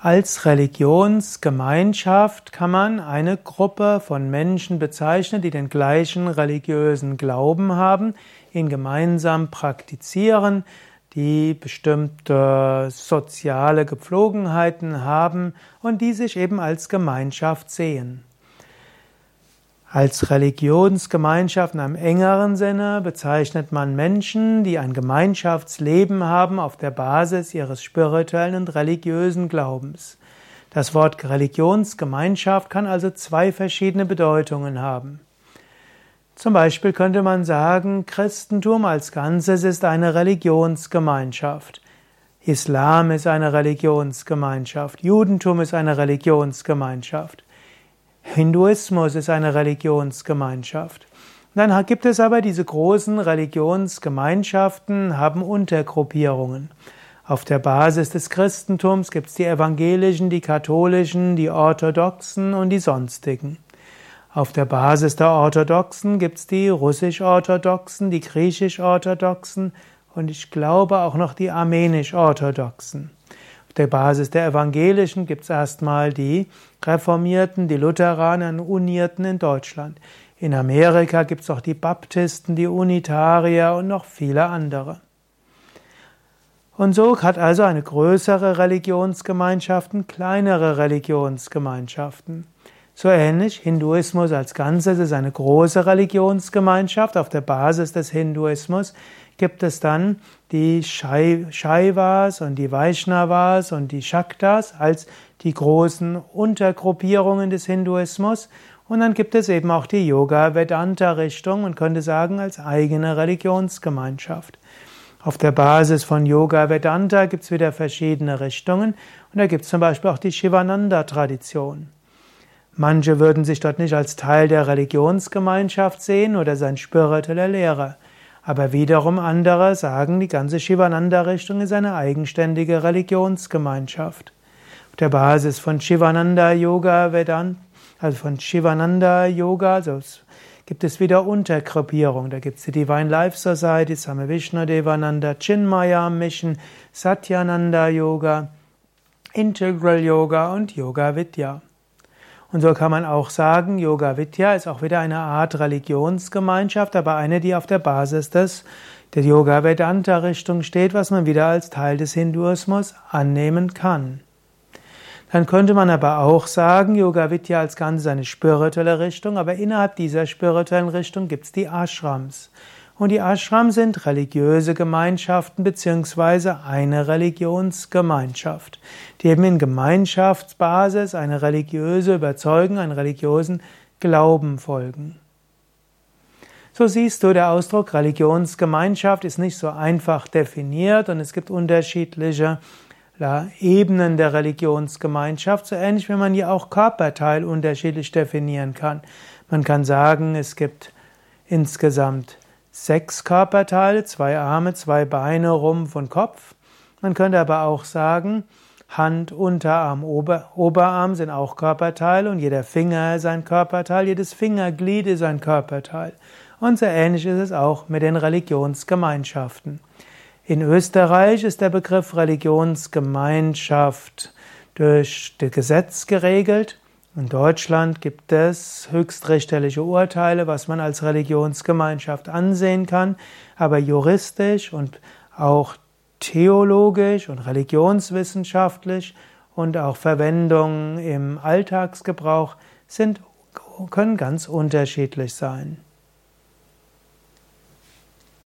Als Religionsgemeinschaft kann man eine Gruppe von Menschen bezeichnen, die den gleichen religiösen Glauben haben, ihn gemeinsam praktizieren, die bestimmte soziale Gepflogenheiten haben und die sich eben als Gemeinschaft sehen. Als Religionsgemeinschaft in einem engeren Sinne bezeichnet man Menschen, die ein Gemeinschaftsleben haben auf der Basis ihres spirituellen und religiösen Glaubens. Das Wort Religionsgemeinschaft kann also zwei verschiedene Bedeutungen haben. Zum Beispiel könnte man sagen, Christentum als Ganzes ist eine Religionsgemeinschaft. Islam ist eine Religionsgemeinschaft. Judentum ist eine Religionsgemeinschaft. Hinduismus ist eine Religionsgemeinschaft. Dann gibt es aber diese großen Religionsgemeinschaften, haben Untergruppierungen. Auf der Basis des Christentums gibt es die evangelischen, die katholischen, die orthodoxen und die sonstigen. Auf der Basis der Orthodoxen gibt es die russisch-orthodoxen, die griechisch-orthodoxen und ich glaube auch noch die armenisch-orthodoxen der Basis der Evangelischen gibt es erstmal die Reformierten, die Lutheraner und Unierten in Deutschland. In Amerika gibt es auch die Baptisten, die Unitarier und noch viele andere. Und so hat also eine größere Religionsgemeinschaften kleinere Religionsgemeinschaften. So ähnlich, Hinduismus als Ganzes ist eine große Religionsgemeinschaft. Auf der Basis des Hinduismus gibt es dann die Shaivas und die Vaishnavas und die Shaktas als die großen Untergruppierungen des Hinduismus. Und dann gibt es eben auch die Yoga-Vedanta-Richtung und könnte sagen als eigene Religionsgemeinschaft. Auf der Basis von Yoga Vedanta gibt es wieder verschiedene Richtungen und da gibt es zum Beispiel auch die Shivananda-Tradition. Manche würden sich dort nicht als Teil der Religionsgemeinschaft sehen oder sein spiritueller Lehrer. Aber wiederum andere sagen, die ganze Shivananda-Richtung ist eine eigenständige Religionsgemeinschaft. Auf der Basis von Shivananda Yoga Vedant, also von Shivananda Yoga, also gibt es wieder Untergruppierungen. Da gibt es die Divine Life Society, Same Vishnu Devananda, Chinmaya Mission, Satyananda Yoga, Integral Yoga und Yoga Vidya. Und so kann man auch sagen, Yoga Vidya ist auch wieder eine Art Religionsgemeinschaft, aber eine, die auf der Basis des, der Yoga Vedanta Richtung steht, was man wieder als Teil des Hinduismus annehmen kann. Dann könnte man aber auch sagen, Yoga Vidya als Ganzes eine spirituelle Richtung, aber innerhalb dieser spirituellen Richtung gibt es die Ashrams. Und die Ashrams sind religiöse Gemeinschaften beziehungsweise eine Religionsgemeinschaft, die eben in Gemeinschaftsbasis eine religiöse Überzeugung, einen religiösen Glauben folgen. So siehst du, der Ausdruck Religionsgemeinschaft ist nicht so einfach definiert und es gibt unterschiedliche Ebenen der Religionsgemeinschaft, so ähnlich wie man hier auch Körperteil unterschiedlich definieren kann. Man kann sagen, es gibt insgesamt sechs Körperteile, zwei Arme, zwei Beine, Rumpf und Kopf. Man könnte aber auch sagen, Hand, Unterarm, Ober, Oberarm sind auch Körperteile und jeder Finger ist ein Körperteil, jedes Fingerglied ist ein Körperteil. Und so ähnlich ist es auch mit den Religionsgemeinschaften. In Österreich ist der Begriff Religionsgemeinschaft durch das Gesetz geregelt in Deutschland gibt es höchstrichterliche Urteile, was man als Religionsgemeinschaft ansehen kann, aber juristisch und auch theologisch und religionswissenschaftlich und auch Verwendung im Alltagsgebrauch sind, können ganz unterschiedlich sein.